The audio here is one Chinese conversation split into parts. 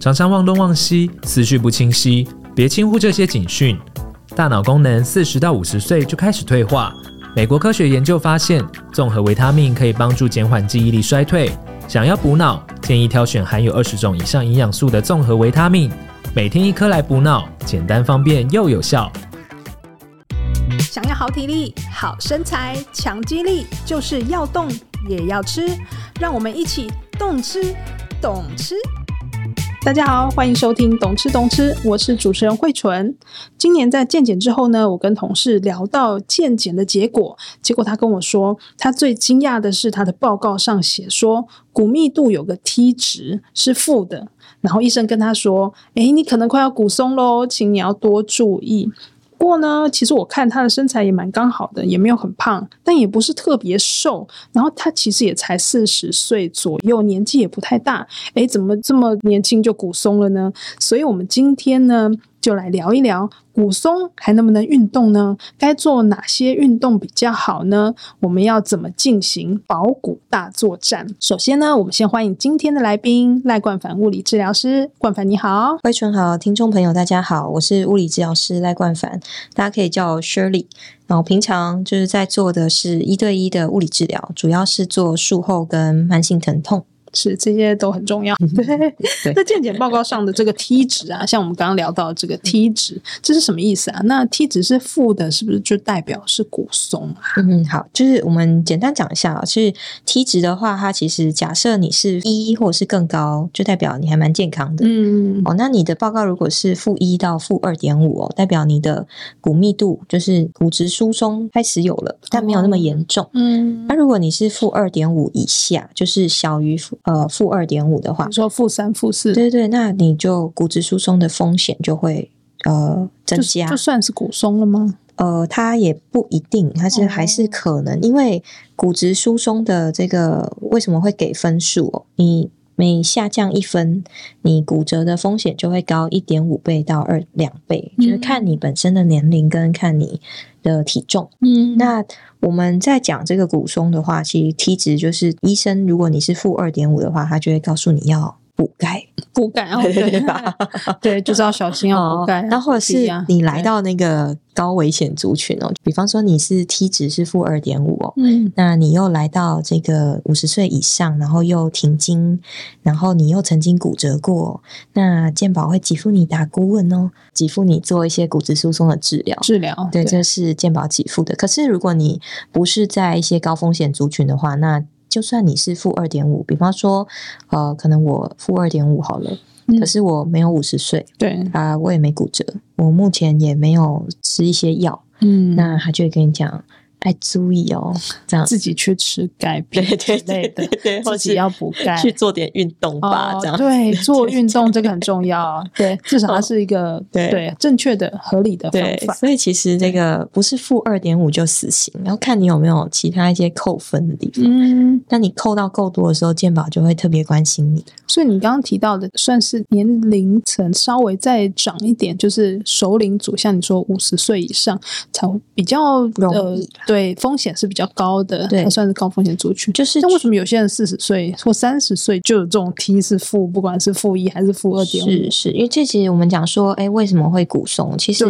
常常忘东忘西，思绪不清晰，别轻忽这些警讯。大脑功能四十到五十岁就开始退化。美国科学研究发现，综合维他命可以帮助减缓记忆力衰退。想要补脑，建议挑选含有二十种以上营养素的综合维他命，每天一颗来补脑，简单方便又有效。想要好体力、好身材、强肌力，就是要动也要吃。让我们一起动吃，懂吃。大家好，欢迎收听《懂吃懂吃》，我是主持人慧纯。今年在健检之后呢，我跟同事聊到健检的结果，结果他跟我说，他最惊讶的是他的报告上写说骨密度有个 T 值是负的，然后医生跟他说：“诶，你可能快要骨松喽，请你要多注意。”不过呢，其实我看他的身材也蛮刚好的，也没有很胖，但也不是特别瘦。然后他其实也才四十岁左右，年纪也不太大。诶，怎么这么年轻就骨松了呢？所以我们今天呢，就来聊一聊骨松还能不能运动呢？该做哪些运动比较好呢？我们要怎么进行保骨大作战？首先呢，我们先欢迎今天的来宾赖冠凡物理治疗师。冠凡你好，慧纯好，听众朋友大家好，我是物理治疗师赖冠凡，大家可以叫我 Shirley。然后平常就是在做的是一对一的物理治疗，主要是做术后跟慢性疼痛。是，这些都很重要。对，那健检报告上的这个 T 值啊，像我们刚刚聊到这个 T 值，这是什么意思啊？那 T 值是负的，是不是就代表是骨松啊？嗯，好，就是我们简单讲一下啊，就是 T 值的话，它其实假设你是一或者是更高，就代表你还蛮健康的。嗯，哦，那你的报告如果是负一到负二点五哦，代表你的骨密度就是骨质疏松开始有了，但没有那么严重。嗯，那如果你是负二点五以下，就是小于负。呃，负二点五的话，你说负三、负四，对对，那你就骨质疏松的风险就会呃增加就，就算是骨松了吗？呃，它也不一定，它是还是可能，哦、因为骨质疏松的这个为什么会给分数哦？你每下降一分，你骨折的风险就会高一点五倍到二两倍，嗯、就是看你本身的年龄跟看你的体重。嗯，那。我们在讲这个骨松的话，其实 T 值就是医生，如果你是负二点五的话，他就会告诉你要补钙，补钙哦，对吧？对，就是要小心要补钙。那、哦、或者是你来到那个高危险族群哦，比方说你是 T 值是负二点五哦，嗯，那你又来到这个五十岁以上，然后又停经，然后你又曾经骨折过，那健保会给付你打顾问哦，给付你做一些骨质疏松的治疗，治疗，对，这是健保给付的。可是如果你不是在一些高风险族群的话，那就算你是负二点五，比方说，呃，可能我负二点五好了，嗯、可是我没有五十岁，对啊、呃，我也没骨折，我目前也没有吃一些药，嗯，那他就会跟你讲。爱注意哦，这样自己去吃钙片之类的，对，自己要补钙，去做点运动吧，这样对，做运动这个很重要，对，至少它是一个对正确的、合理的方法。所以其实这个不是负二点五就死刑，然后看你有没有其他一些扣分的地方。嗯，那你扣到够多的时候，健保就会特别关心你。所以你刚刚提到的，算是年龄层稍微再长一点，就是首领组，像你说五十岁以上才比较容易。对，风险是比较高的，对，它算是高风险族群。就是，那为什么有些人四十岁或三十岁就有这种 T 是负，不管是负一还是负二点五？是是，因为这其实我们讲说，哎，为什么会骨松？其实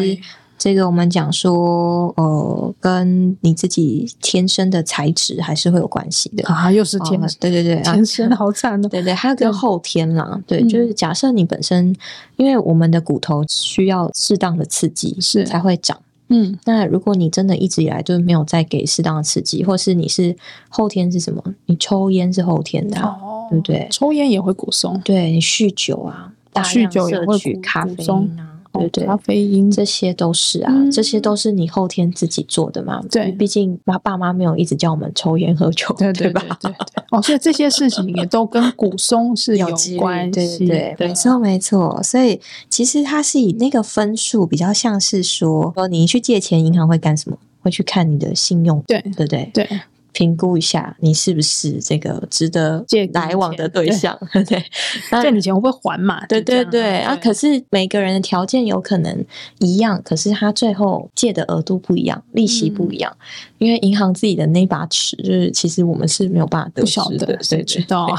这个我们讲说，呃，跟你自己天生的材质还是会有关系的啊。又是天对对对，天生好惨哦。对对，还有个后天啦。对，对就是假设你本身，因为我们的骨头需要适当的刺激，是才会长。嗯，那如果你真的一直以来就没有再给适当的刺激，或是你是后天是什么？你抽烟是后天的，哦、对不对？抽烟也会骨松，对，你酗酒啊，大量摄取咖啡因啊。对对，咖啡因这些都是啊，这些都是你后天自己做的嘛。对，毕竟爸爸妈没有一直叫我们抽烟喝酒，对对吧？对对。哦，所以这些事情也都跟骨松是有关系。对对，没错没错。所以其实它是以那个分数比较像是说，说你去借钱，银行会干什么？会去看你的信用，对对对对。评估一下你是不是这个值得借来往的对象，对，对，借你钱会不会还嘛？对对对，对啊，可是每个人的条件有可能一样，可是他最后借的额度不一样，利息不一样，嗯、因为银行自己的那把尺，就是其实我们是没有办法得知的，谁知道啊？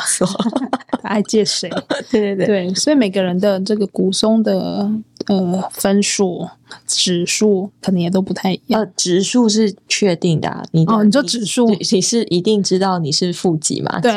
他爱借谁？对对对对，所以每个人的这个股松的。呃，分数指数可能也都不太一样。呃，指数是确定的，啊，你哦，你说指数，你是一定知道你是负几嘛？对，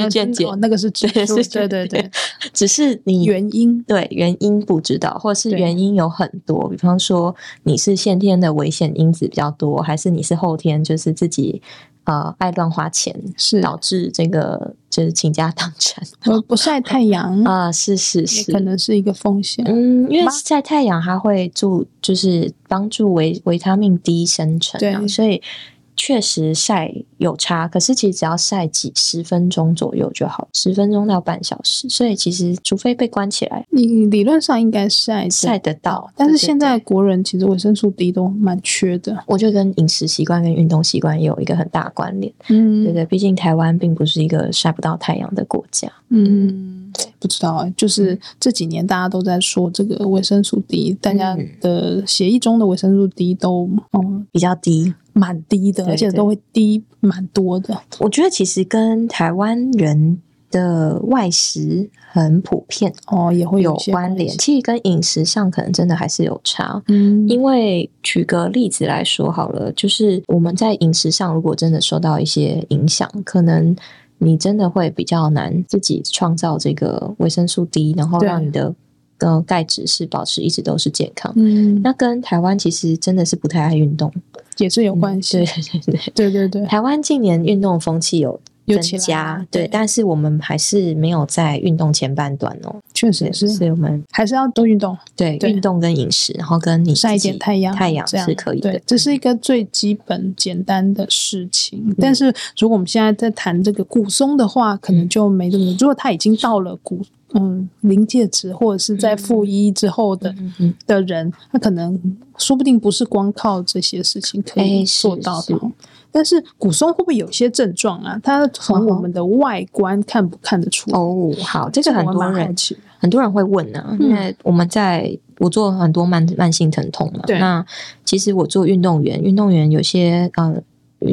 那个是指数，对对对。只是你原因，对原因不知道，或是原因有很多，比方说你是先天的危险因子比较多，还是你是后天就是自己。呃，爱乱花钱是导致这个就是倾家荡产。不不晒太阳 啊，是是是，可能是一个风险。嗯，因为晒太阳它会助，就是帮助维维他命 D 生成，对，所以。确实晒有差，可是其实只要晒几十分钟左右就好，十分钟到半小时。所以其实除非被关起来，你理论上应该晒晒得到。但是现在国人其实维生素 D 都蛮缺的，我觉得跟饮食习惯跟运动习惯也有一个很大关联。嗯，对对，毕竟台湾并不是一个晒不到太阳的国家。嗯，不知道，就是这几年大家都在说这个维生素 D，大家的血液中的维生素 D 都嗯比较低。蛮低的，而且都会低蛮多的。我觉得其实跟台湾人的外食很普遍哦，也会有关联。其实跟饮食上可能真的还是有差。嗯，因为举个例子来说好了，就是我们在饮食上如果真的受到一些影响，可能你真的会比较难自己创造这个维生素 D，然后让你的。呃，钙质是保持一直都是健康。嗯，那跟台湾其实真的是不太爱运动，也是有关系。嗯、对对对对对对。台湾近年运动风气有增加，对，但是我们还是没有在运动前半段哦。确实是，所以我们还是要多运动。对，运动跟饮食，然后跟你晒一点太阳，太阳是可以的。对，这是一个最基本简单的事情。但是如果我们现在在谈这个骨松的话，可能就没这么。如果他已经到了骨。嗯，临界值或者是在负一之后的、嗯、的人，他可能说不定不是光靠这些事情可以做到的。欸、是是，但是骨松会不会有一些症状啊？它从我们的外观看不看得出来？哦，好，这个很多人很多人会问呢、啊，因为我们在我做很多慢慢性疼痛嘛。那其实我做运动员，运动员有些呃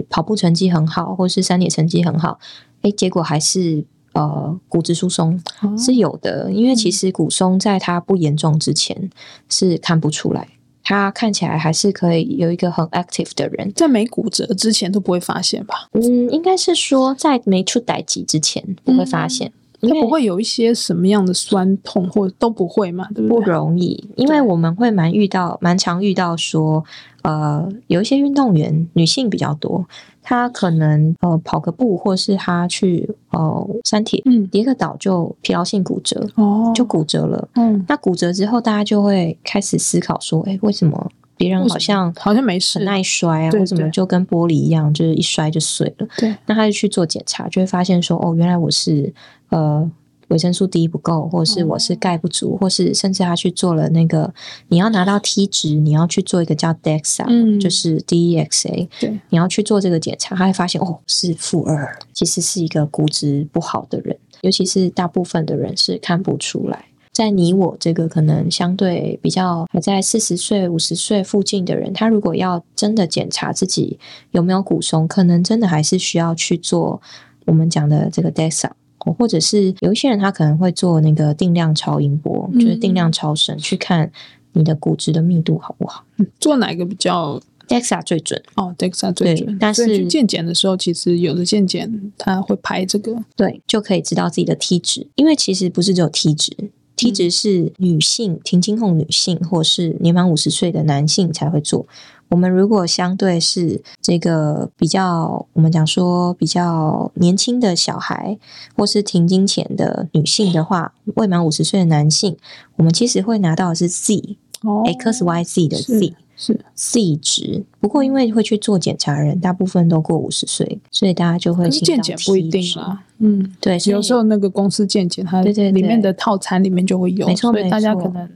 跑步成绩很好，或是三铁成绩很好，哎，结果还是。呃，骨质疏松是有的，哦、因为其实骨松在它不严重之前是看不出来，他看起来还是可以有一个很 active 的人，在没骨折之前都不会发现吧？嗯，应该是说在没出歹疾之前不会发现，它、嗯、不会有一些什么样的酸痛或者都不会嘛？对不对？不容易，因为我们会蛮遇到蛮常遇到说，呃，有一些运动员女性比较多。她可能呃跑个步，或是她去呃三铁，嗯，跌个倒就疲劳性骨折，哦，就骨折了。嗯，那骨折之后，大家就会开始思考说，哎，为什么别人好像好像没事，很耐摔啊？为什么就跟玻璃一样，就是一摔就碎了？对，那他就去做检查，就会发现说，哦，原来我是呃。维生素 D 不够，或者是我是钙不足，或是甚至他去做了那个，你要拿到 T 值，你要去做一个叫 DEXA，、嗯、就是 DEXA，对，你要去做这个检查，他会发现哦是负二，其实是一个骨质不好的人，尤其是大部分的人是看不出来，在你我这个可能相对比较还在四十岁、五十岁附近的人，他如果要真的检查自己有没有骨松，可能真的还是需要去做我们讲的这个 DEXA。或者是有一些人，他可能会做那个定量超音波，嗯、就是定量超声，去看你的骨质的密度好不好。做哪个比较？DEXA 最准哦，DEXA 最准。但是去健检的时候，其实有的健检他会拍这个，对，就可以知道自己的 T 值。因为其实不是只有 T 值，T 值是女性停经后女性，或是年满五十岁的男性才会做。我们如果相对是这个比较，我们讲说比较年轻的小孩，或是停经前的女性的话，未满五十岁的男性，我们其实会拿到的是 Z，哦，X Y Z 的 Z 是，C 值。不过因为会去做检查的人，大部分都过五十岁，所以大家就会健检不一定啊。嗯，对，有时候那个公司健检，它里面的套餐里面就会有，没错，所以大家可能。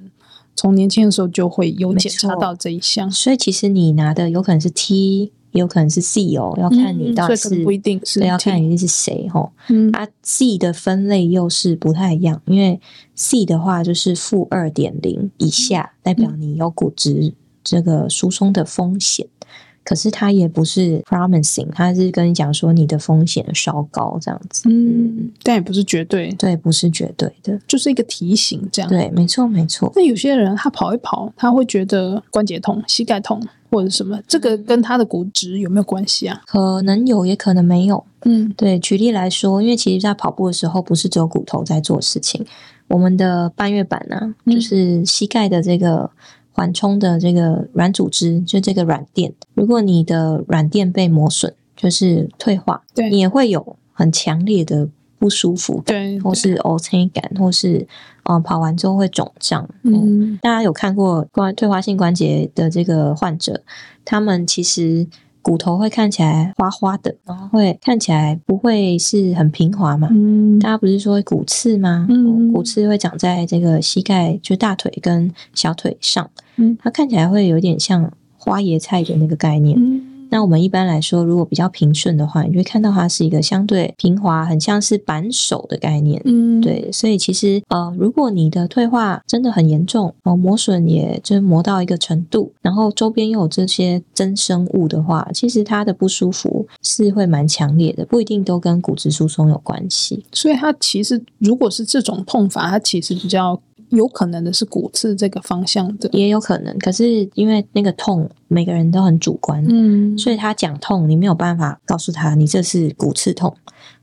从年轻的时候就会有检查到这一项，所以其实你拿的有可能是 T 也有可能是 C 哦，要看你到底是、嗯、不一定是，对，要看你是谁吼。嗯，啊，C 的分类又是不太一样，因为 C 的话就是负二点零以下，代表你有骨质这个疏松的风险。可是它也不是 promising，它是跟你讲说你的风险稍高这样子，嗯，但也不是绝对，对，不是绝对的，就是一个提醒这样。对，没错，没错。那有些人他跑一跑，他会觉得关节痛、膝盖痛或者什么，这个跟他的骨质有没有关系啊？可能有，也可能没有。嗯，对，举例来说，因为其实在跑步的时候，不是只有骨头在做事情，我们的半月板呢、啊，就是膝盖的这个。缓冲的这个软组织，就这个软垫，如果你的软垫被磨损，就是退化，对，你也会有很强烈的不舒服感，对，或是凹陷感，或是呃跑完之后会肿胀。嗯，大家有看过关退化性关节的这个患者，他们其实。骨头会看起来花花的，然后会看起来不会是很平滑嘛？嗯，大家不是说骨刺吗？嗯，骨刺会长在这个膝盖，就大腿跟小腿上。嗯，它看起来会有点像花椰菜的那个概念。嗯。那我们一般来说，如果比较平顺的话，你就会看到它是一个相对平滑，很像是扳手的概念。嗯，对。所以其实呃，如果你的退化真的很严重，哦，磨损也就磨到一个程度，然后周边又有这些增生物的话，其实它的不舒服是会蛮强烈的，不一定都跟骨质疏松有关系。所以它其实如果是这种痛法，它其实比较。有可能的是骨刺这个方向的，也有可能。可是因为那个痛，每个人都很主观，嗯，所以他讲痛，你没有办法告诉他你这是骨刺痛，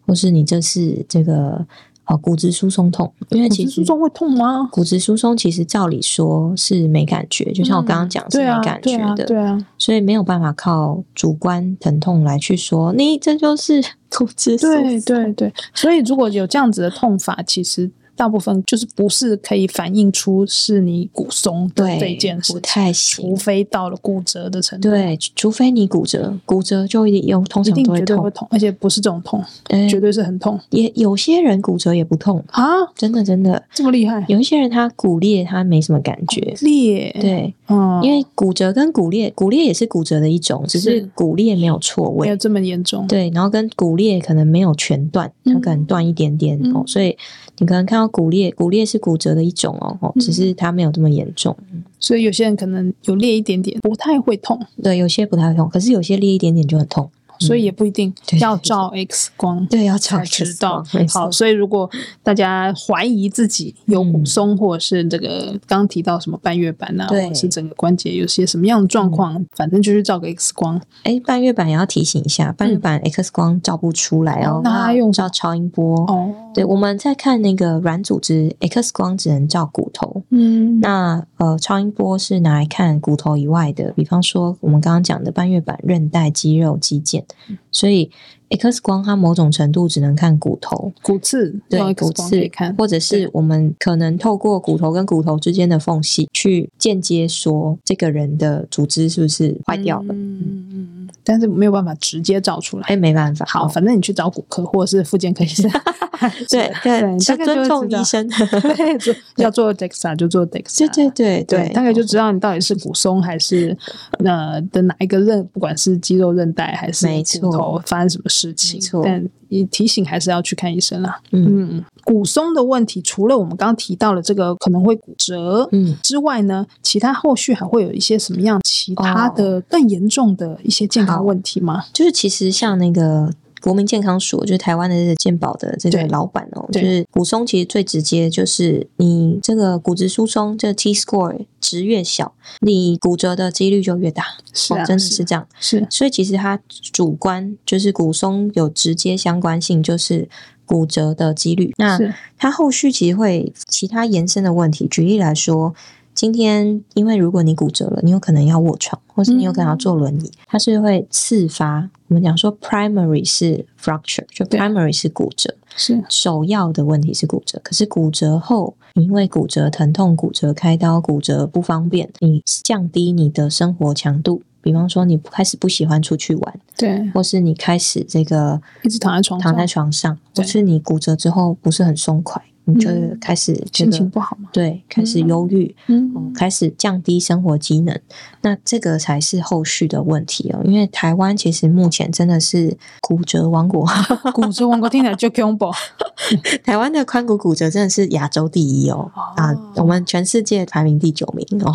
或是你这是这个呃骨质疏松痛。因为其实骨质疏松会痛吗？骨质疏松其实照理说是没感觉，就像我刚刚讲是没感觉的，嗯对啊，对啊，所以没有办法靠主观疼痛来去说你这就是骨质疏松。对对对，所以如果有这样子的痛法，其实。大部分就是不是可以反映出是你骨松的这件事，不太行，除非到了骨折的程度。对，除非你骨折，骨折就一定有，通常都会痛，而且不是这种痛，嗯，绝对是很痛。也有些人骨折也不痛。啊，真的真的。这么厉害？有一些人他骨裂，他没什么感觉，裂？对，嗯，因为骨折跟骨裂，骨裂也是骨折的一种，只是骨裂没有错位，没有这么严重。对，然后跟骨裂可能没有全断，它可能断一点点，嗯，哦，所以你可能看到骨裂，骨裂。是骨折的一种哦，只是它没有这么严重，嗯，所以有些人可能有裂一点点，不太会痛。对，有些不太会痛，可是有些裂一点点就很痛。所以也不一定要照 X 光，对，要照才知道。好，所以如果大家怀疑自己有骨松，或者是这个刚刚提到什么半月板啊，或者是整个关节有些什么样的状况，反正就是照个 X 光。哎，半月板也要提醒一下，半月板 X 光照不出来哦，那用照超音波哦。对，我们在看那个软组织 X 光只能照骨头，嗯，那呃超音波是拿来看骨头以外的，比方说我们刚刚讲的半月板、韧带、肌肉、肌腱。所以 X 光它某种程度只能看骨头、骨刺，对，骨刺看，或者是我们可能透过骨头跟骨头之间的缝隙去间接说这个人的组织是不是坏掉了。嗯嗯嗯，但是没有办法直接照出来，哎，没办法。好，反正你去找骨科或者是附件科医生，对对，大概尊重医生，对，要做 DEXA 就做 DEXA，对对对对，大概就知道你到底是骨松还是呃的哪一个韧，不管是肌肉韧带还是骨头发生什么事。事情，但你提醒还是要去看医生啦。嗯，嗯，骨松的问题，除了我们刚刚提到了这个可能会骨折，嗯之外呢，其他后续还会有一些什么样其他的更严重的一些健康问题吗？就是其实像那个。国民健康署就是台湾的这个健保的这个老板哦，就是骨松其实最直接就是你这个骨质疏松，这个 T score 值越小，你骨折的几率就越大。是啊，哦，真的是这样。是，所以其实它主观就是骨松有直接相关性，就是骨折的几率。那它后续其实会其他延伸的问题，举例来说。今天，因为如果你骨折了，你有可能要卧床，或是你有可能要坐轮椅，嗯、它是会次发。我们讲说，primary 是 fracture，就 primary 是骨折，是首要的问题是骨折。可是骨折后，因为骨折疼痛、骨折开刀、骨折不方便，你降低你的生活强度。比方说，你开始不喜欢出去玩，对，或是你开始这个一直躺在床上，躺在床上，或是你骨折之后不是很松快。你就开始、这个、心情不好嘛？对，开始忧郁，嗯，嗯，开始降低生活机能，那这个才是后续的问题哦。因为台湾其实目前真的是骨折王国，骨折王国听起来就恐怖。台湾的髋骨骨折真的是亚洲第一哦，哦啊，我们全世界排名第九名哦，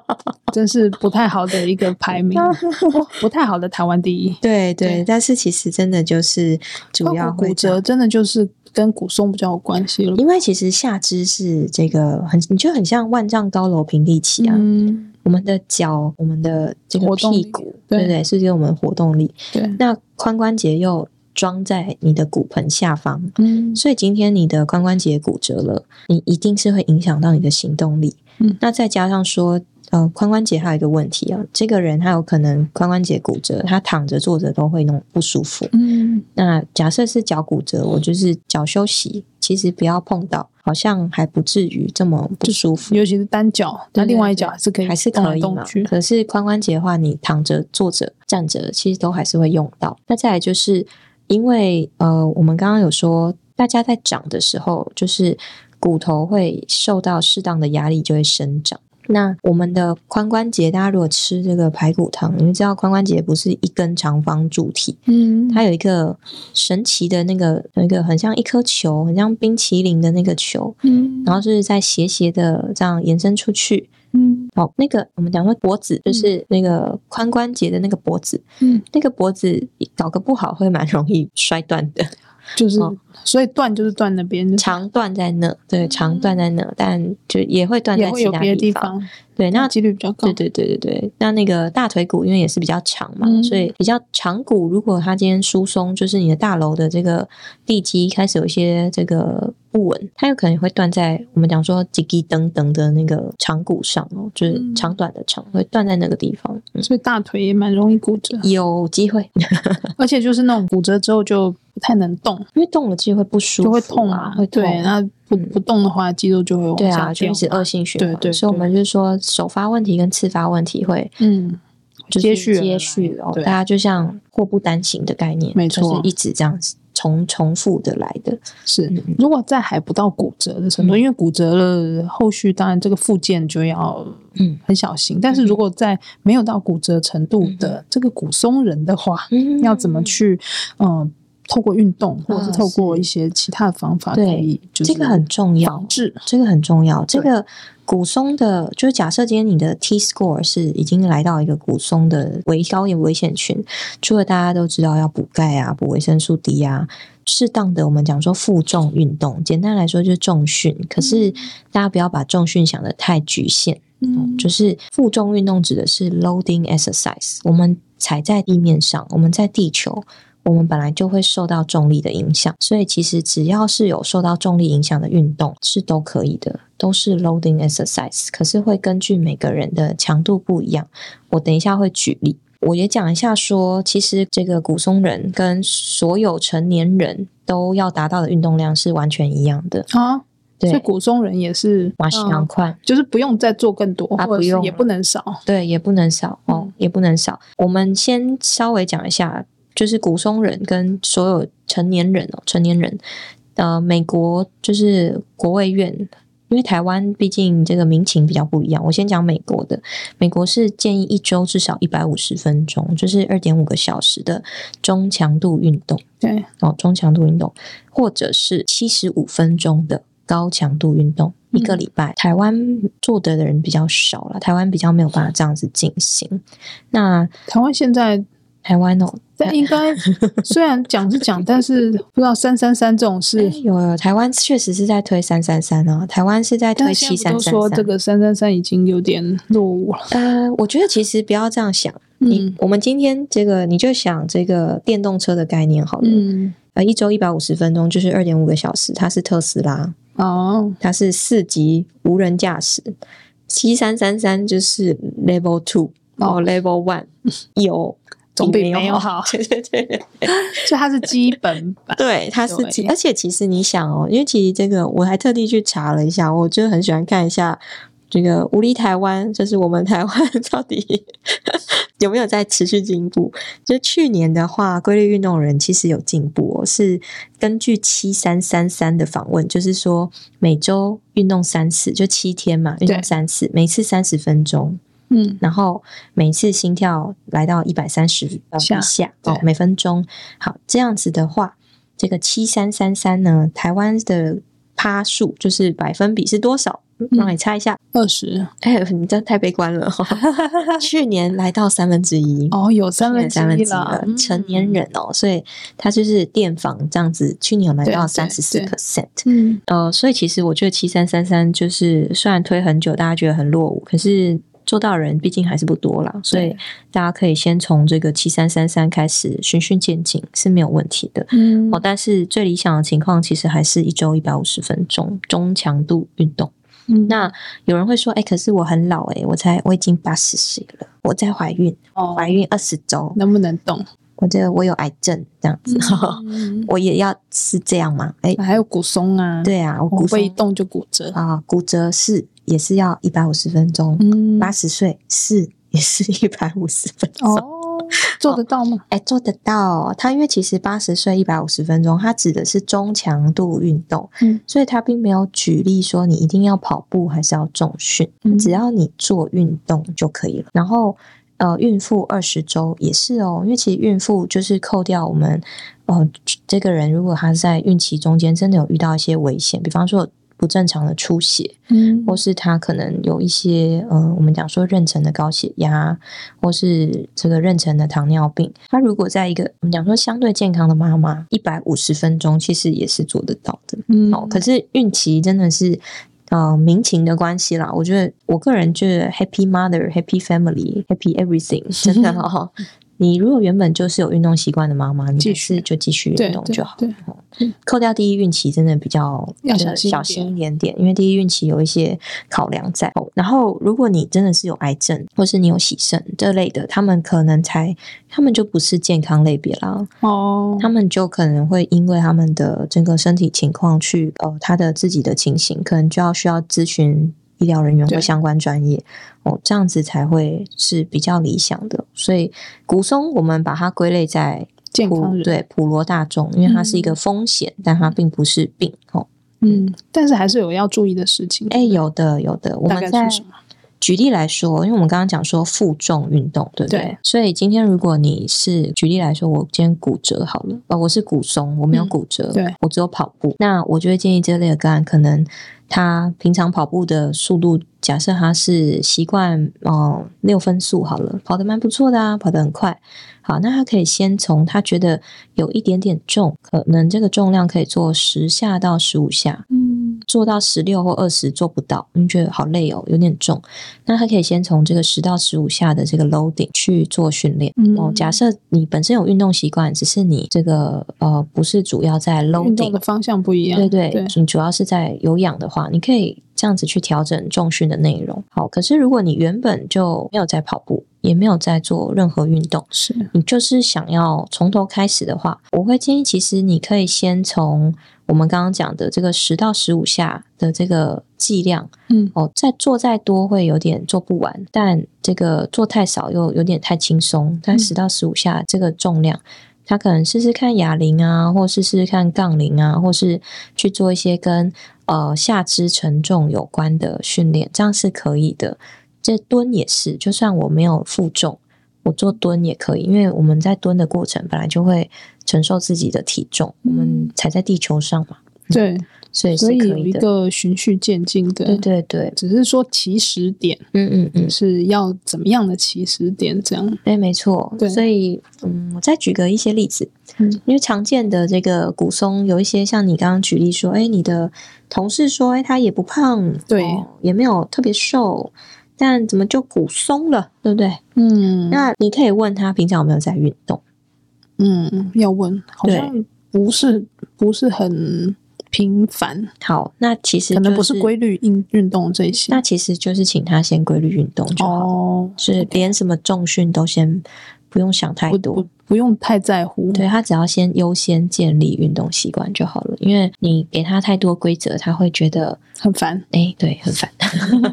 真是不太好的一个排名，不太好的台湾第一。对对，对，但是其实真的就是主要骨折，真的就是跟骨松比较有关系了。因为其实下肢是这个很，你就很像万丈高楼平地起啊。嗯，我们的脚，我们的这个屁股，对不对？是给我们活动力。对，那髋关节又装在你的骨盆下方，嗯，所以今天你的髋关节骨折了，你一定是会影响到你的行动力。嗯，那再加上说。呃，髋关节还有一个问题啊，这个人他有可能髋关节骨折，他躺着坐着都会弄不舒服。嗯，那假设是脚骨折，我就是脚休息，其实不要碰到，好像还不至于这么不舒服。尤其是单脚，那另外一脚还是可以还是可以嘛。可是髋关节的话，你躺着、坐着、站着，其实都还是会用到。那再来就是因为呃，我们刚刚有说，大家在长的时候，就是骨头会受到适当的压力，就会生长。那我们的髋关节，大家如果吃这个排骨汤，你们知道髋关节不是一根长方柱体，嗯，它有一个神奇的那个，有一个很像一颗球，很像冰淇淋的那个球，嗯，然后就是在斜斜的这样延伸出去，嗯，好，那个我们讲说脖子，就是那个髋关节的那个脖子，嗯，那个脖子搞个不好会蛮容易摔断的。就是，所以断就是断那边，长断在那，对，长断在那，但就也会断在其他地方。对，那几率比较高。对对对对对，那那个大腿骨因为也是比较长嘛，嗯、所以比较长骨，如果它今天疏松，就是你的大楼的这个地基开始有一些这个不稳，它有可能会断在我们讲说几几等等的那个长骨上哦，就是长短的长、嗯、会断在那个地方，所以大腿也蛮容易骨折，有机会，而且就是那种骨折之后就不太能动，因为动了肌肉会不舒服、啊，就会痛啊，会痛。对，那不不动的话，肌肉就会往下掉，对啊，就是恶性循环。对对，对，所以我们就是说，首发问题跟次发问题会嗯接续接续哦，大家就像祸不单行的概念，没错，就是一直这样子重重复的来的。是，如果在还不到骨折的程度，嗯、因为骨折了，后续当然这个附件就要嗯很小心、嗯。但是如果在没有到骨折程度的这个骨松人的话，嗯、要怎么去嗯？呃透过运动，或者是透过一些其他的方法，可以对，这个很重要。防治这个很重要。这个骨松的，就是假设今天你的 T score 是已经来到一个骨松的危高危危险群，除了大家都知道要补钙啊、补维生素 D 啊，适当的我们讲说负重运动，简单来说就是重训。可是大家不要把重训想得太局限，嗯，就是负重运动指的是 loading exercise，我们踩在地面上，我们在地球。我们本来就会受到重力的影响，所以其实只要是有受到重力影响的运动是都可以的，都是 loading exercise。可是会根据每个人的强度不一样。我等一下会举例，我也讲一下说，其实这个骨松人跟所有成年人都要达到的运动量是完全一样的啊。对，所以骨松人也是马上赶快，就是不用再做更多，啊，不用，也不能少，对，也不能少哦，也不能少。我们先稍微讲一下。就是古松人跟所有成年人哦，成年人，呃，美国就是国卫院，因为台湾毕竟这个民情比较不一样。我先讲美国的，美国是建议一周至少一百五十分钟，就是二点五个小时的中强度运动，对，哦，中强度运动，或者是七十五分钟的高强度运动，一个礼拜。嗯、台湾做的的人比较少了，台湾比较没有办法这样子进行。那台湾现在。台湾哦，但应该 虽然讲是讲，但是不知道三三三这种事有有。台湾确实是在推三三三啊，台湾是在推七三三三。说这个三三三已经有点落伍了。呃，我觉得其实不要这样想。你、嗯、我们今天这个你就想这个电动车的概念好了。嗯。呃，一周一百五十分钟就是二点五个小时，它是特斯拉哦，它是四级无人驾驶。七三三三就是 Level Two 哦，Level One 有。总比没有好，对对。对，所以它是基本版，对，它是基，而且其实你想哦，因为其实这个我还特地去查了一下，我就很喜欢看一下这个无力台湾，就是我们台湾到底 有没有在持续进步？就去年的话，规律运动人其实有进步哦，是根据七三三三的访问，就是说每周运动三次，就七天嘛，运动三次，每次三十分钟。嗯，然后每次心跳来到一百三十以下哦，每分钟。好，这样子的话，这个七三三三呢，台湾的趴数就是百分比是多少？让你猜一下，二十。哎，你这太悲观了。去年来到三分之一哦，有三分之一了，成年人哦，所以他就是电访这样子。去年有来到三十四 percent。嗯，呃，所以其实我觉得七三三三就是虽然推很久，大家觉得很落伍，可是。做到的人毕竟还是不多啦，所以大家可以先从这个七三三三开始循序渐进是没有问题的。嗯，哦，但是最理想的情况其实还是一周一百五十分钟中强度运动。嗯，那有人会说，哎、欸，可是我很老、欸，哎，我才我已经八十岁了，我在怀孕，哦，怀孕二十周，能不能动？我觉得我有癌症这样子，嗯、我也要是这样吗？哎、欸，还有骨松啊，对啊，我骨松我一动就骨折啊，骨折是。也是要一百五十分钟，八十岁是也是 一百五十分钟，哦，做得到吗？哎、欸，做得到。他因为其实八十岁一百五十分钟，他指的是中强度运动，嗯，所以他并没有举例说你一定要跑步还是要重训，嗯，只要你做运动就可以了。然后呃，孕妇二十周也是哦，因为其实孕妇就是扣掉我们，呃，这个人如果他在孕期中间真的有遇到一些危险，比方说。不正常的出血，嗯，或是他可能有一些，嗯、呃，我们讲说妊娠的高血压，或是这个妊娠的糖尿病。他如果在一个我们讲说相对健康的妈妈，一百五十分钟其实也是做得到的，嗯。哦，可是孕期真的是，嗯，民情的关系啦。我觉得我个人就是 Happy Mother, Happy Family, Happy Everything，真的哦。你如果原本就是有运动习惯的妈妈，你其实就继续运动就好。对，扣掉第一孕期，真的比较要小心小心一点点，因为第一孕期有一些考量在。然后，如果你真的是有癌症，或是你有喜肾这类的，他们可能才，他们就不是健康类别啦。哦，他们就可能会因为他们的整个身体情况去，呃，他的自己的情形，可能就要需要咨询。医疗人员或相关专业哦，这样子才会是比较理想的。所以骨松，我们把它归类在健康，对普罗大众，因为它是一个风险，嗯、但它并不是病哦。嗯，但是还是有要注意的事情。哎，有的，有的。我们在举例来说，因为我们刚刚讲说负重运动，对不对？对。所以今天如果你是举例来说，我今天骨折好了，哦，我是骨松，我没有骨折，嗯、对，我只有跑步，那我就会建议这类的个案可能。他平常跑步的速度，假设他是习惯哦六分速好了，跑得蛮不错的啊，跑得很快。好，那他可以先从他觉得有一点点重，可能这个重量可以做十下到十五下，做到十六或二十做不到，你觉得好累哦，有点重。那他可以先从这个十到十五下的这个 loading 去做训练。嗯，哦，假设你本身有运动习惯，只是你这个呃不是主要在 loading 运动的方向不一样，对对，对你主要是在有氧的话，你可以这样子去调整重训的内容。好，可是如果你原本就没有在跑步，也没有在做任何运动，是。你就是想要从头开始的话，我会建议，其实你可以先从我们刚刚讲的这个十到十五下的这个剂量，嗯，哦，再做再多会有点做不完，但这个做太少又有点太轻松，但十到十五下这个重量，他可能试试看哑铃啊，或试试看杠铃啊，或是去做一些跟呃下肢承重有关的训练，这样是可以的。这蹲也是，就算我没有负重，我做蹲也可以，因为我们在蹲的过程本来就会承受自己的体重，嗯、我们踩在地球上嘛。对，所以所以有一个循序渐进的。对对对，只是说起始点，嗯嗯嗯，是要怎么样的起始点？这样，对，没错。对，所以嗯，我再举个一些例子，嗯，因为常见的这个骨松有一些，像你刚刚举例说，哎，你的同事说，哎，他也不胖，对，哦、也没有特别瘦。但怎么就骨松了，对不对？嗯，那你可以问他平常有没有在运动？嗯，要问，好像不是不是很频繁。好，那其实、就是、可能不是规律运运动这些。那其实就是请他先规律运动就好，哦，是连什么重训都先不用想太多，不不，用太在乎。对，他只要先优先建立运动习惯就好了，因为你给他太多规则，他会觉得很烦。哎，对，很烦。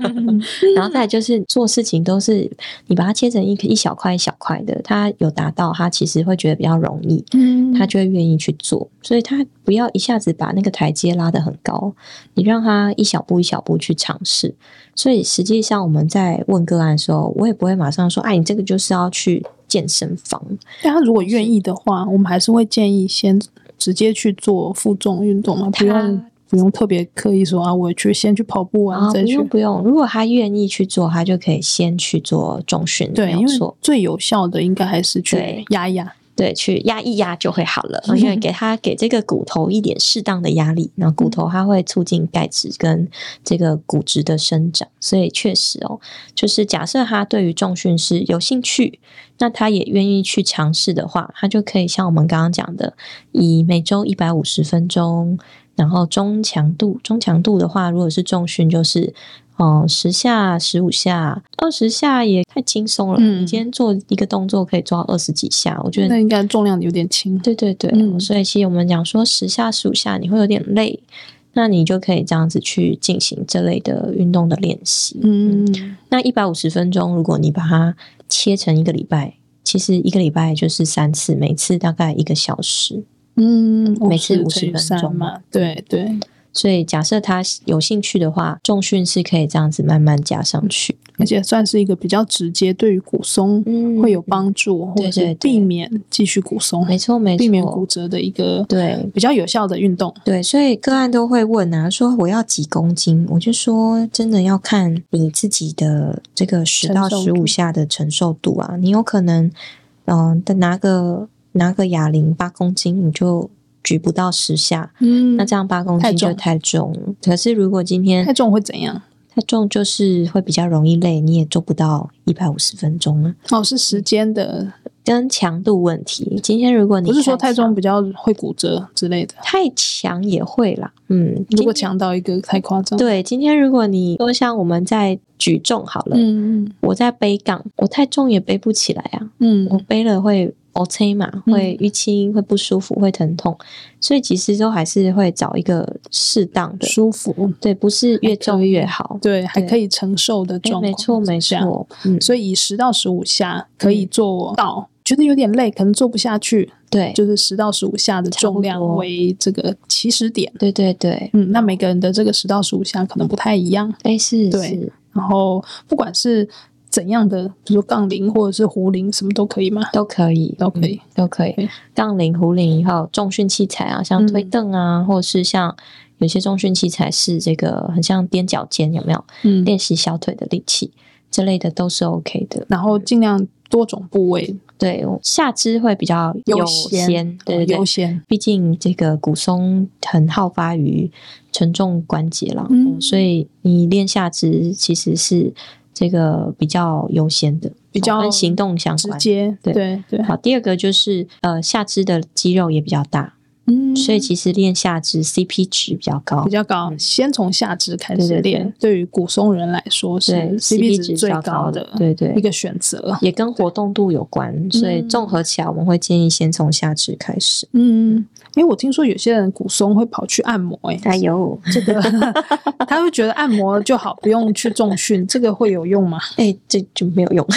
然后再就是做事情都是你把它切成一一小块一小块的，他有达到，他其实会觉得比较容易，嗯，他就会愿意去做。所以他不要一下子把那个台阶拉得很高，你让他一小步一小步去尝试。所以实际上我们在问个案的时候，我也不会马上说，哎，你这个就是要去。健身房，但他如果愿意的话，我们还是会建议先直接去做负重运动嘛，不用不用特别刻意说啊，我去先去跑步啊，再去。不用不用，如果他愿意去做，他就可以先去做重训。对，因为最有效的应该还是去压一压。对，去压一压就会好了，因为给他给这个骨头一点适当的压力，那骨头它会促进钙质跟这个骨质的生长，所以确实哦，就是假设他对于重训是有兴趣，那他也愿意去尝试的话，他就可以像我们刚刚讲的，以每周一百五十分钟，然后中强度，中强度的话，如果是重训就是。哦，十下、十五下、二十下也太轻松了。嗯，你今天做一个动作可以做到二十几下，我觉得那应该重量有点轻。对对对，嗯，所以其实我们讲说十下、十五下你会有点累，那你就可以这样子去进行这类的运动的练习。嗯，嗯，那一百五十分钟，如果你把它切成一个礼拜，其实一个礼拜就是三次，每次大概一个小时。嗯，每次五十分钟嘛。对对。所以，假设他有兴趣的话，重训是可以这样子慢慢加上去，而且算是一个比较直接，对于骨松会有帮助，嗯、或者避免继续骨松，没错没错，避免骨折的一个对比较有效的运动。对，所以个案都会问啊，说我要几公斤？我就说，真的要看你自己的这个十到十五下的承受度啊，你有可能，嗯、呃，拿个拿个哑铃八公斤，你就。举不到十下，嗯，那这样八公斤就太重。太重。可是如果今天太重会怎样？太重就是会比较容易累，你也做不到一百五十分钟啊。哦，是时间的跟强度问题。今天如果你不是说太重比较会骨折之类的，太强也会啦。嗯，如果强到一个太夸张，对，今天如果你说像我们在举重好了，嗯嗯，我在背杠，我太重也背不起来啊。嗯，我背了会。O.K. 嘛，会淤青，会不舒服，会疼痛，所以其实都还是会找一个适当的舒服，对，不是越重越好，对，还可以承受的状况，没错没错，嗯，所以以十到十五下可以做到，觉得有点累，可能做不下去，对，就是十到十五下的重量为这个起始点，对对对，嗯，那每个人的这个十到十五下可能不太一样，哎，是，对，然后不管是。怎样的，比如说杠铃或者是壶铃，什么都可以吗？都可以，都可以，嗯、都可以。杠铃、壶铃，还有重训器材啊，像推凳啊，嗯、或者是像有些重训器材是这个很像踮脚尖，有没有？嗯，练习小腿的力气之类的都是 OK 的。然后尽量多种部位，对，下肢会比较优先，对对，优先。毕竟这个骨松很好发于承重关节了，嗯，所以你练下肢其实是。这个比较优先的，比较跟行动相关，直接对对对。好，第二个就是呃下肢的肌肉也比较大，嗯，所以其实练下肢 CP 值比较高，比较高。先从下肢开始练，对于骨松人来说是 CP 值最高的，对对一个选择，也跟活动度有关，所以综合起来我们会建议先从下肢开始，嗯。因为我听说有些人骨松会跑去按摩，欸，哎，呦这个，他会觉得按摩就好，不用去重训，这个会有用吗？哎，欸，这就没有用，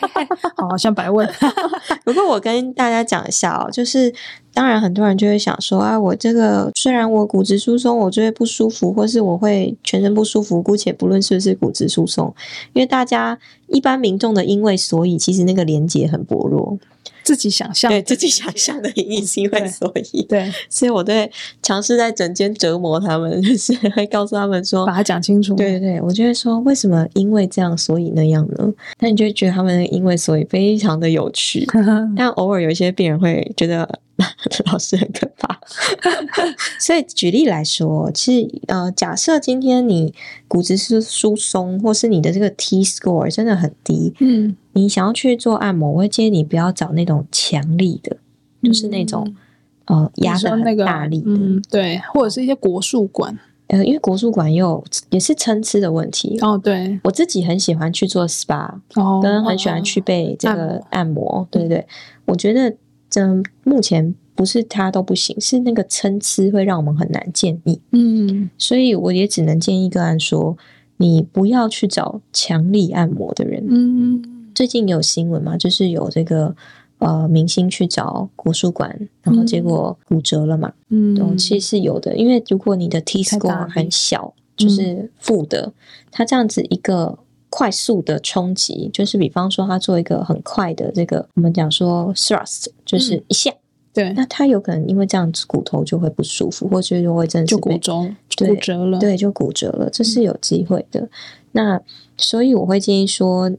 好像白问。不过我跟大家讲一下哦，就是当然很多人就会想说啊，我这个虽然我骨质疏松，我就会不舒服，或是我会全身不舒服，姑且不论是不是骨质疏松，因为大家一般民众的因为所以，其实那个连结很薄弱。自己想象，对自己想象的原因是因为所以，对，所以我对尝试在整间折磨他们，就是会告诉他们说，把它讲清楚。对对对，我就会说，为什么因为这样所以那样呢？那你就会觉得他们因为所以非常的有趣，但偶尔有一些病人会觉得。老师很可怕，所以举例来说，其实呃，假设今天你骨质是疏松，或是你的这个 T score 真的很低，嗯，你想要去做按摩，我会建议你不要找那种强力的，嗯、就是那种呃压的很大力的，嗯，对，或者是一些国术馆，呃，因为国术馆有也是参差的问题。哦。对，我自己很喜欢去做 SPA，哦，跟很喜欢去被这个按摩，哦、对对对，我觉得。这目前不是它都不行，是那个参差会让我们很难建议。嗯，所以我也只能建议个案说，你不要去找强力按摩的人。嗯，最近有新闻嘛，就是有这个呃明星去找国术馆，然后结果骨折了嘛。嗯，其实是有的，因为如果你的 T score 很小，就是负的，它这样子一个。快速的冲击，就是比方说他做一个很快的这个，我们讲说 thrust，就是一下，嗯、对，那他有可能因为这样子骨头就会不舒服，或者就会真的就骨折，骨折了，对，就骨折了，这是有机会的。嗯、那所以我会建议说，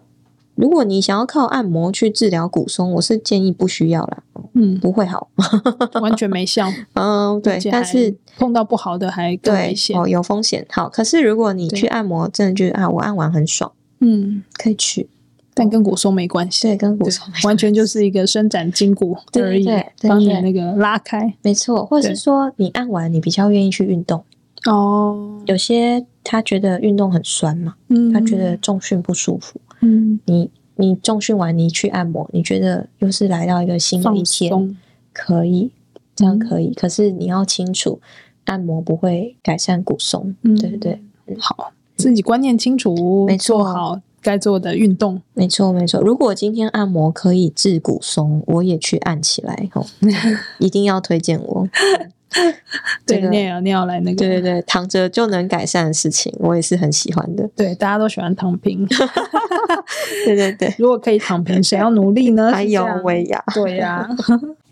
如果你想要靠按摩去治疗骨松，我是建议不需要啦，嗯，不会好，完全没效，嗯，对，但是碰到不好的还更危险。哦，有风险。好，可是如果你去按摩，真的就是啊，我按完很爽。嗯，可以去，但跟骨松没关系。对，跟骨松完全就是一个伸展筋骨而已，帮你那个拉开。没错，或者是说你按完，你比较愿意去运动。哦，有些他觉得运动很酸嘛，嗯，他觉得重训不舒服。嗯，你你重训完，你去按摩，你觉得又是来到一个新的一天，可以，这样可以。可是你要清楚，按摩不会改善骨松，对不对？好。自己观念清楚，没错，做好该做的运动。没错，没错。如果今天按摩可以治骨松，我也去按起来。哦，一定要推荐我。对，你也要你要来那个，对对对，躺着就能改善的事情，我也是很喜欢的。对，大家都喜欢躺平。对对对，如果可以躺平，谁要努力呢？还有薇娅，对呀。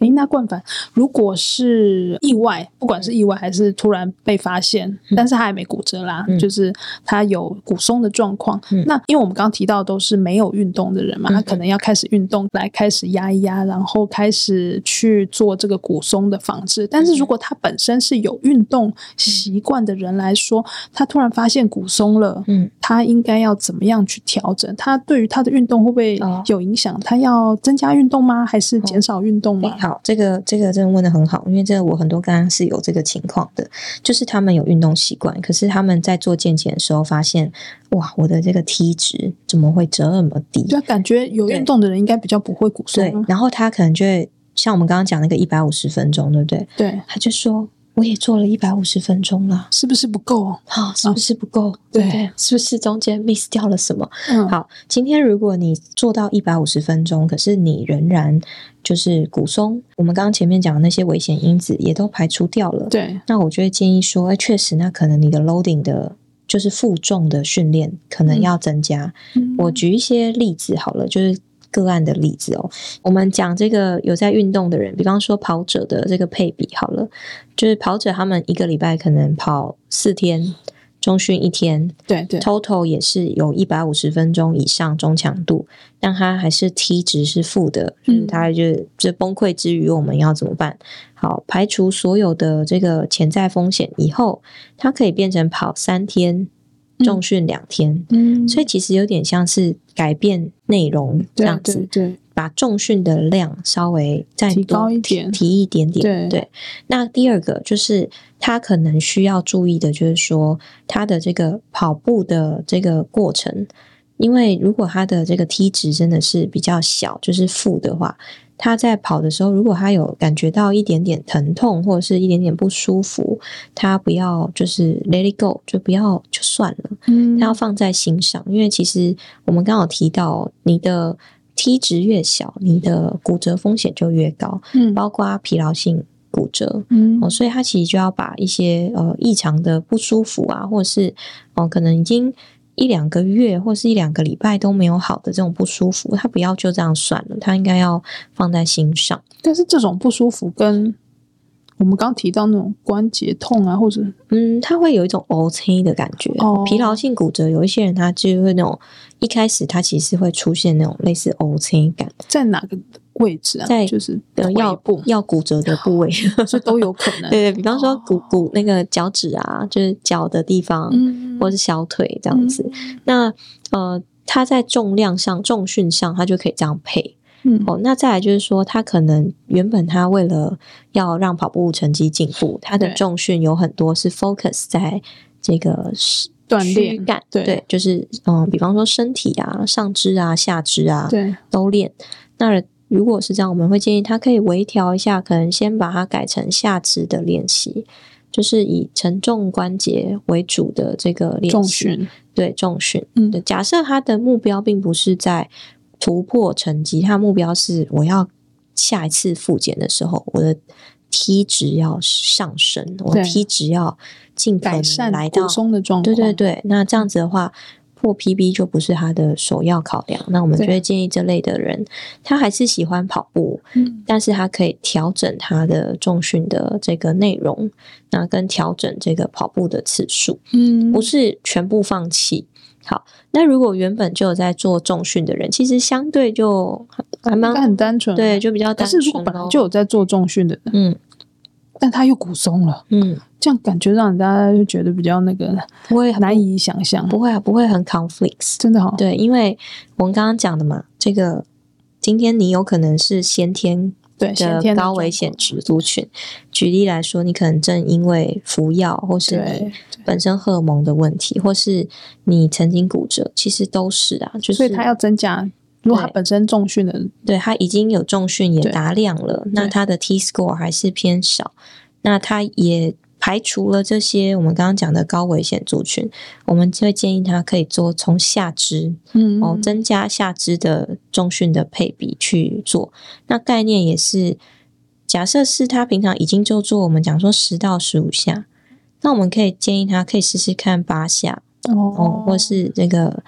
哎，那冠凡，如果是意外，不管是意外还是突然被发现，嗯、但是他还没骨折啦，嗯、就是他有骨松的状况。嗯、那因为我们刚刚提到都是没有运动的人嘛，嗯、他可能要开始运动来开始压一压，然后开始去做这个骨松的防治。但是如果他本身是有运动习惯的人来说，他突然发现骨松了，嗯，他应该要怎么样去调整？他对于他的运动会不会有影响？哦、他要增加运动吗？还是减少运动吗？哦这个这个真的问得很好，因为这个我很多刚刚是有这个情况的，就是他们有运动习惯，可是他们在做健检的时候发现，哇，我的这个 T 值怎么会这么低？就感觉有运动的人应该比较不会骨松。对，然后他可能就会像我们刚刚讲那个一百五十分钟，对不对？对，他就说。我也做了一百五十分钟了，是不是不够？好，是不是不够？对，对，是不是中间 miss 掉了什么？嗯，好，今天如果你做到一百五十分钟，可是你仍然就是骨松，我们刚刚前面讲的那些危险因子也都排除掉了，对，那我就会建议说，哎，确实，那可能你的 loading 的，就是负重的训练可能要增加。嗯，我举一些例子好了，就是。个案的例子哦，我们讲这个有在运动的人，比方说跑者的这个配比好了，就是跑者他们一个礼拜可能跑四天，重训一天，对对，total 也是有一百五十分钟以上中强度，但它还是 T 值是负的，嗯，它就就崩溃之余，我们要怎么办？好，排除所有的这个潜在风险以后，它可以变成跑三天。重训两天，嗯，所以其实有点像是改变内容这样子，对，对，把重训的量稍微再提高一点，提一点点，对，对。那第二个就是他可能需要注意的，就是说他的这个跑步的这个过程，因为如果他的这个 T 值真的是比较小，就是负的话。他在跑的时候，如果他有感觉到一点点疼痛或者是一点点不舒服，他不要就是 let it go，就不要就算了。嗯，他要放在心上，因为其实我们刚好提到，你的 T 值越小，你的骨折风险就越高。嗯，包括疲劳性骨折。嗯，哦，所以他其实就要把一些呃异常的不舒服啊，或者是哦、呃、可能已经。一两个月或是一两个礼拜都没有好的这种不舒服，他不要就这样算了，他应该要放在心上。但是这种不舒服跟我们刚提到那种关节痛啊，或者嗯，它会有一种乌青的感觉。哦，疲劳性骨折有一些人他就会那种一开始他其实会出现那种类似乌青感，在哪个位置啊？在就是要要骨折的部位，这都有可能。对 对，比方说骨骨那个脚趾啊，就是脚的地方，嗯，或是小腿这样子。嗯、那呃，它在重量上、重训上，它就可以这样配。嗯，哦，那再来就是说，他可能原本他为了要让跑步成绩进步，他的重训有很多是 focus 在这个锻炼感，对，对，就是嗯，比方说身体啊、上肢啊、下肢啊，对，都练。那如果是这样，我们会建议他可以微调一下，可能先把它改成下肢的练习，就是以承重关节为主的这个练习。重训，对，重训。嗯，假设他的目标并不是在突破成绩，他的目标是我要下一次复检的时候，我的体脂要上升，我的体脂要尽可能来到松的状态。对对对，那这样子的话。破 PB 就不是他的首要考量，那我们就会建议这类的人，他还是喜欢跑步，嗯，但是他可以调整他的重训的这个内容，那跟调整这个跑步的次数，嗯，不是全部放弃。好，那如果原本就有在做重训的人，其实相对就还蛮很单纯，对，就比较单纯。但是如果本来就有在做重训的人，嗯。但他又骨松了，嗯，这样感觉让人家就觉得比较那个，不会难以想象，不会啊，不会很 conflicts，真的好，对，因为我们刚刚讲的嘛，这个今天你有可能是先天的高危险值族群，举例来说，你可能正因为服药，或是你本身荷尔蒙的问题，或是你曾经骨折，其实都是啊，就是所以他要增加。如果他本身重训的，对，对他已经有重训也达量了，那他的 T score 还是偏少，那他也排除了这些我们刚刚讲的高危险族群，我们就会建议他可以做从下肢，嗯，哦，增加下肢的重训的配比去做。那概念也是，假设是他平常已经就做，我们讲说十到十五下，那我们可以建议他可以试试看八下，哦，哦，或是这个。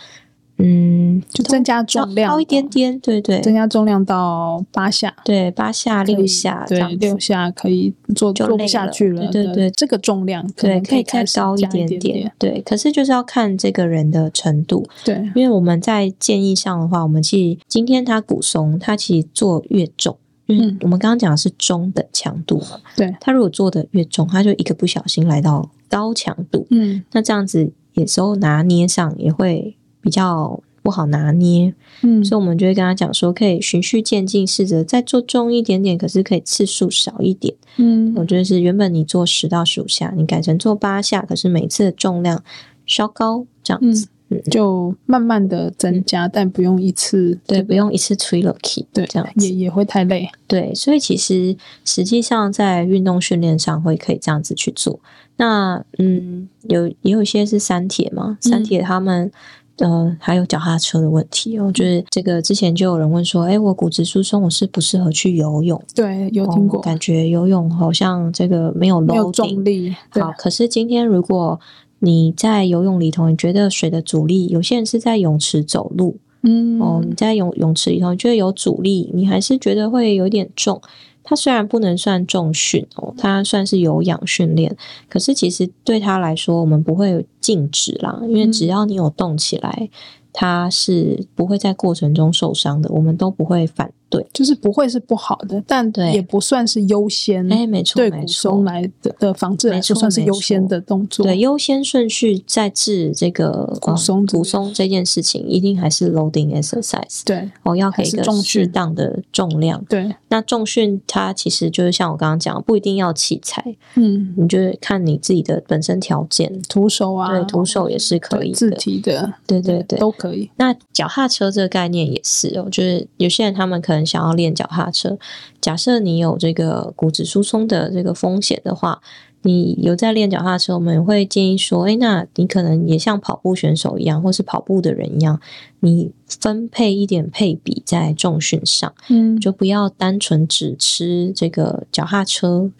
嗯，就增加重量，高一点点，对对，增加重量到八下，对，八下六下，对，六下可以做做不下去了，对对对，这个重量对可以再高一点点，对，可是就是要看这个人的程度，对，因为我们在建议上的话，我们其实今天他骨松，他其实做越重，嗯，我们刚刚讲的是中等强度嘛，对，他如果做的越重，他就一个不小心来到高强度，嗯，那这样子有时候拿捏上也会。比较不好拿捏，嗯，所以我们就会跟他讲说，可以循序渐进，试着再做重一点点，可是可以次数少一点，嗯，我觉得是原本你做十到十五下，你改成做八下，可是每次的重量稍高这样子，嗯，就慢慢的增加，但不用一次，对，不用一次吹了 key，对，这样也也会太累，对，所以其实实际上在运动训练上会可以这样子去做。那嗯，有也有一些是三铁嘛，三铁他们。呃，还有脚踏车的问题，哦，就是这个之前就有人问说，哎，我骨质疏松，我适不适合去游泳？对，有听过，感觉游泳好像这个没有没有重力。好，可是今天如果你在游泳里头，你觉得水的阻力，有些人是在泳池走路，嗯，哦，你在泳泳池里头，你觉得有阻力，你还是觉得会有点重。它虽然不能算重训哦，它算是有氧训练，可是其实对他来说，我们不会禁止啦，因为只要你有动起来。他是不会在过程中受伤的，我们都不会反对，就是不会是不好的，但也不算是优先。哎，没错，对骨松来的的防治来说，算是优先的动作。对，优先顺序在治这个骨松骨松这件事情，一定还是 loading exercise。对，我要给一个适当的重量。对，那重训它其实就是像我刚刚讲，不一定要器材。嗯，你就是看你自己的本身条件，徒手啊，对，徒手也是可以的，自提的，对对对，都可以。可以。那脚踏车这个概念也是哦，就是有些人他们可能想要练脚踏车。假设你有这个骨质疏松的这个风险的话，你有在练脚踏车，我们也会建议说，哎，那你可能也像跑步选手一样，或是跑步的人一样，你分配一点配比在重训上，嗯，就不要单纯只吃这个脚踏车。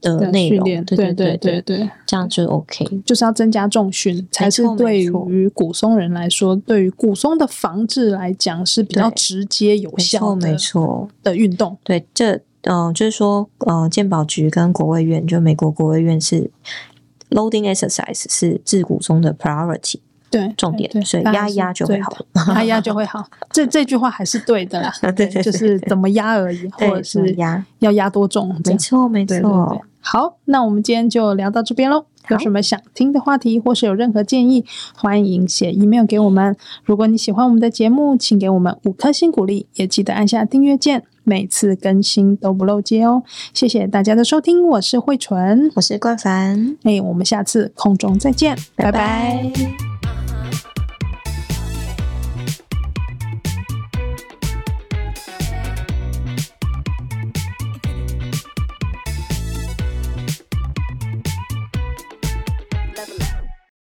的内容，对对对对对，这样就 OK，就是要增加重训，才是对于古松人来说，对于古松的防治来讲是比较直接有效的，没错的运动。对，这嗯，就是说，呃，健保局跟国卫院，就美国国卫院是 loading exercise 是治骨松的 priority，对，重点，所以压一压就会好，压一压就会好。这这句话还是对的啦，对，就是怎么压而已，或者是压要压多重，没错没错。好，那我们今天就聊到这边喽。有什么想听的话题，或是有任何建议，欢迎写 email 给我们。如果你喜欢我们的节目，请给我们五颗星鼓励，也记得按下订阅键，每次更新都不漏接哦。谢谢大家的收听，我是慧纯，我是冠凡，哎，我们下次空中再见，拜拜。拜拜。